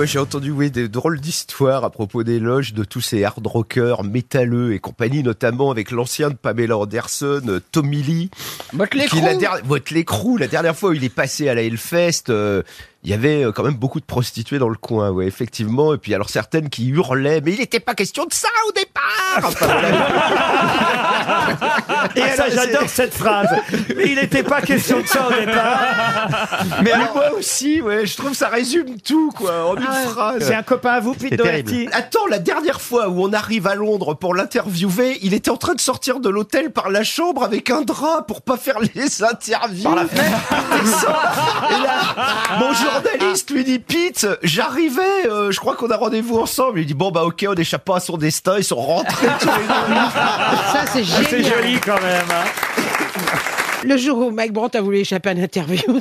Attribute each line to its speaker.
Speaker 1: moi j'ai entendu oui, des drôles d'histoires à propos des loges de tous ces hard rockers métalleux et compagnie, notamment avec l'ancien de Pamela Anderson, euh, Tommy Lee. Qui la Motley Crue, la dernière fois où il est passé à la Hellfest, euh, il y avait euh, quand même beaucoup de prostituées dans le coin, ouais, effectivement. Et puis alors certaines qui hurlaient, mais il n'était pas question de ça au départ. Enfin, voilà.
Speaker 2: Ça, j'adore cette phrase. Mais il n'était pas question de ça au départ.
Speaker 1: Mais alors, moi aussi, ouais, je trouve que ça résume tout, quoi, en une phrase.
Speaker 2: C'est un copain à vous, Pete Doherty
Speaker 1: Attends, la dernière fois où on arrive à Londres pour l'interviewer, il était en train de sortir de l'hôtel par la chambre avec un drap pour pas faire les interviews. Par la Et là, mon journaliste lui dit Pete, j'arrivais, euh, je crois qu'on a rendez-vous ensemble. Il dit bon bah ok, on n'échappe pas à son destin. Ils sont rentrés tous les deux.
Speaker 3: Ça, c'est génial.
Speaker 2: C'est joli quand même.
Speaker 3: Le jour où Mike Brandt a voulu échapper à une interview.